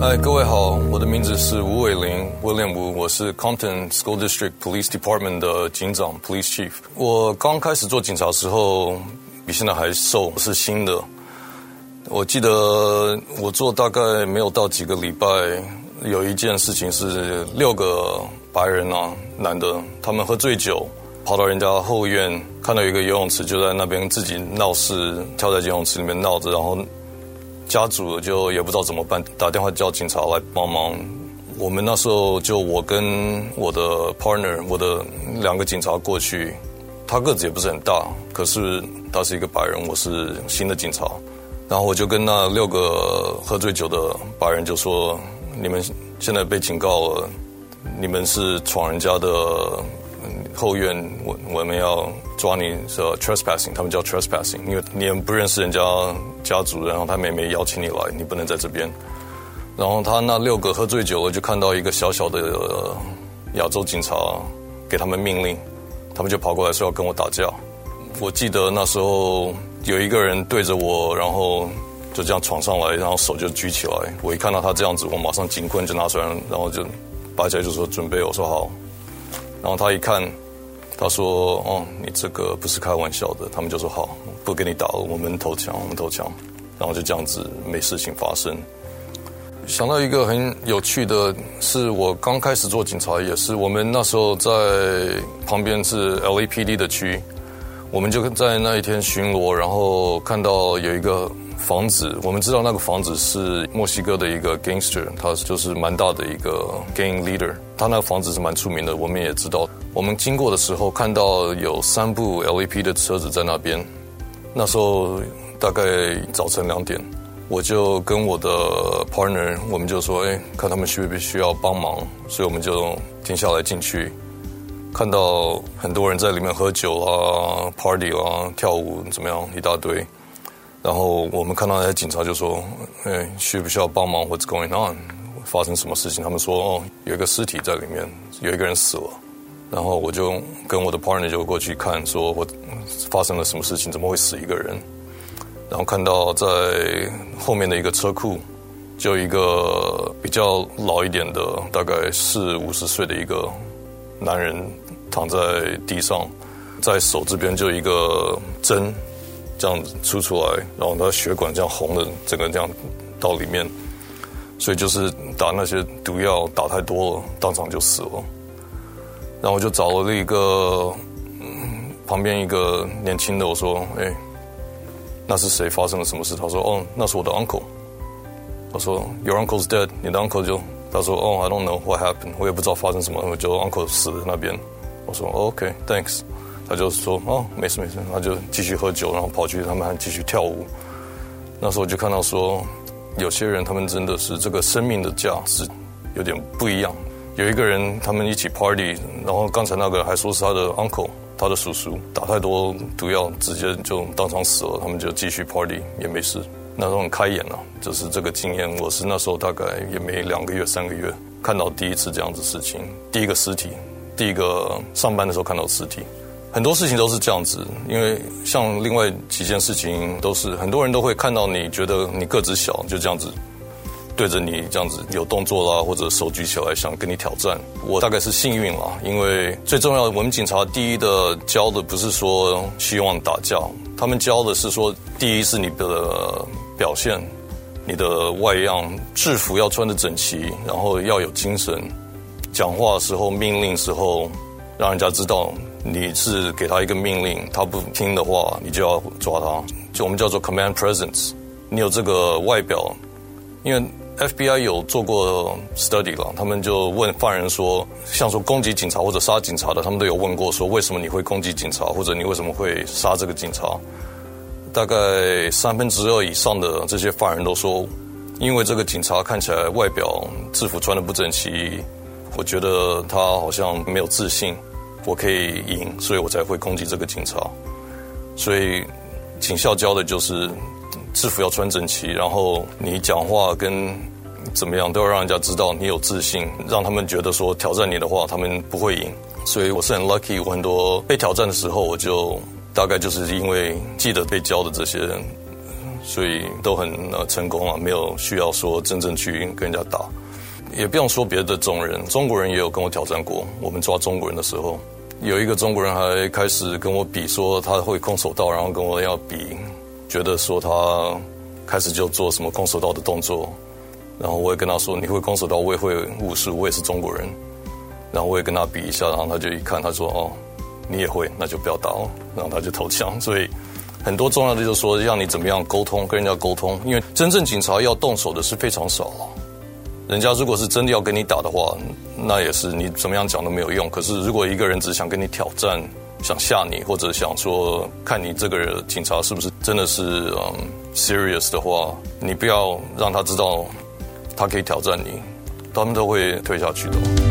嗨，各位好，我的名字是吴伟林，William Wu，我是 Compton School District Police Department 的警长，Police Chief。我刚开始做警察的时候，比现在还瘦，是新的。我记得我做大概没有到几个礼拜，有一件事情是六个白人啊，男的，他们喝醉酒，跑到人家后院，看到一个游泳池，就在那边自己闹事，跳在游泳池里面闹着，然后。家族就也不知道怎么办，打电话叫警察来帮忙。我们那时候就我跟我的 partner，我的两个警察过去。他个子也不是很大，可是他是一个白人，我是新的警察。然后我就跟那六个喝醉酒的白人就说：“你们现在被警告了，你们是闯人家的后院，我我们要。”抓你说 trespassing，他们叫 trespassing，因为你也不认识人家家族，然后他们也没邀请你来，你不能在这边。然后他那六个喝醉酒了，就看到一个小小的亚洲警察给他们命令，他们就跑过来说要跟我打架。我记得那时候有一个人对着我，然后就这样闯上来，然后手就举起来。我一看到他这样子，我马上警棍就拿出来，然后就拔起来就说准备。我说好。然后他一看。他说：“哦，你这个不是开玩笑的。”他们就说：“好，不跟你打了，我们投降，我们投降。”然后就这样子，没事情发生。想到一个很有趣的是，我刚开始做警察也是，我们那时候在旁边是 LAPD 的区，我们就在那一天巡逻，然后看到有一个房子，我们知道那个房子是墨西哥的一个 gangster，他就是蛮大的一个 gang leader，他那个房子是蛮出名的，我们也知道。我们经过的时候，看到有三部 LAP 的车子在那边。那时候大概早晨两点，我就跟我的 partner，我们就说：“哎，看他们需不需要帮忙。”所以我们就停下来进去，看到很多人在里面喝酒啊、party 啊、跳舞，怎么样一大堆。然后我们看到那些警察就说：“哎，需不需要帮忙？What's going on？发生什么事情？”他们说：“哦，有一个尸体在里面，有一个人死了。”然后我就跟我的 partner 就过去看，说我发生了什么事情，怎么会死一个人？然后看到在后面的一个车库，就一个比较老一点的，大概四五十岁的一个男人躺在地上，在手这边就一个针这样子出出来，然后他血管这样红的，整个这样到里面，所以就是打那些毒药打太多了，当场就死了。然后我就找了一个，嗯，旁边一个年轻的，我说：“哎，那是谁？发生了什么事？”他说：“哦，那是我的 uncle。”我说：“Your uncle's dead。”你的 uncle 就他说：“哦，I don't know what happened。”我也不知道发生什么，我就 uncle 死在那边。我说：“OK，thanks。”他就说：“哦，没事没事。”他就继续喝酒，然后跑去他们还继续跳舞。那时候我就看到说，有些人他们真的是这个生命的价值有点不一样。有一个人，他们一起 party，然后刚才那个还说是他的 uncle，他的叔叔打太多毒药，直接就当场死了。他们就继续 party 也没事，那时候很开眼了。就是这个经验，我是那时候大概也没两个月、三个月，看到第一次这样子事情，第一个尸体，第一个上班的时候看到尸体，很多事情都是这样子。因为像另外几件事情，都是很多人都会看到你觉得你个子小，就这样子。对着你这样子有动作啦，或者手举起来想跟你挑战，我大概是幸运啦，因为最重要的，我们警察第一的教的不是说希望打架，他们教的是说，第一是你的表现，你的外样，制服要穿得整齐，然后要有精神，讲话的时候命令时候，让人家知道你是给他一个命令，他不听的话，你就要抓他，就我们叫做 command presence，你有这个外表，因为。FBI 有做过 study 了，他们就问犯人说，像说攻击警察或者杀警察的，他们都有问过说，为什么你会攻击警察，或者你为什么会杀这个警察？大概三分之二以上的这些犯人都说，因为这个警察看起来外表制服穿得不整齐，我觉得他好像没有自信，我可以赢，所以我才会攻击这个警察。所以警校教的就是。制服要穿整齐，然后你讲话跟怎么样都要让人家知道你有自信，让他们觉得说挑战你的话，他们不会赢。所以我是很 lucky，我很多被挑战的时候，我就大概就是因为记得被教的这些所以都很呃成功啊，没有需要说真正去跟人家打。也不用说别的中人，中国人也有跟我挑战过。我们抓中国人的时候，有一个中国人还开始跟我比，说他会空手道，然后跟我要比，觉得说他开始就做什么空手道的动作。然后我也跟他说：“你会空手道，我也会武术，我也是中国人。”然后我也跟他比一下，然后他就一看，他说：“哦，你也会，那就不要打哦。”然后他就投降。所以很多重要的就是说，让你怎么样沟通，跟人家沟通，因为真正警察要动手的是非常少了。人家如果是真的要跟你打的话，那也是你怎么样讲都没有用。可是如果一个人只想跟你挑战，想吓你，或者想说看你这个警察是不是真的是嗯 serious 的话，你不要让他知道。他可以挑战你，他们都会退下去的。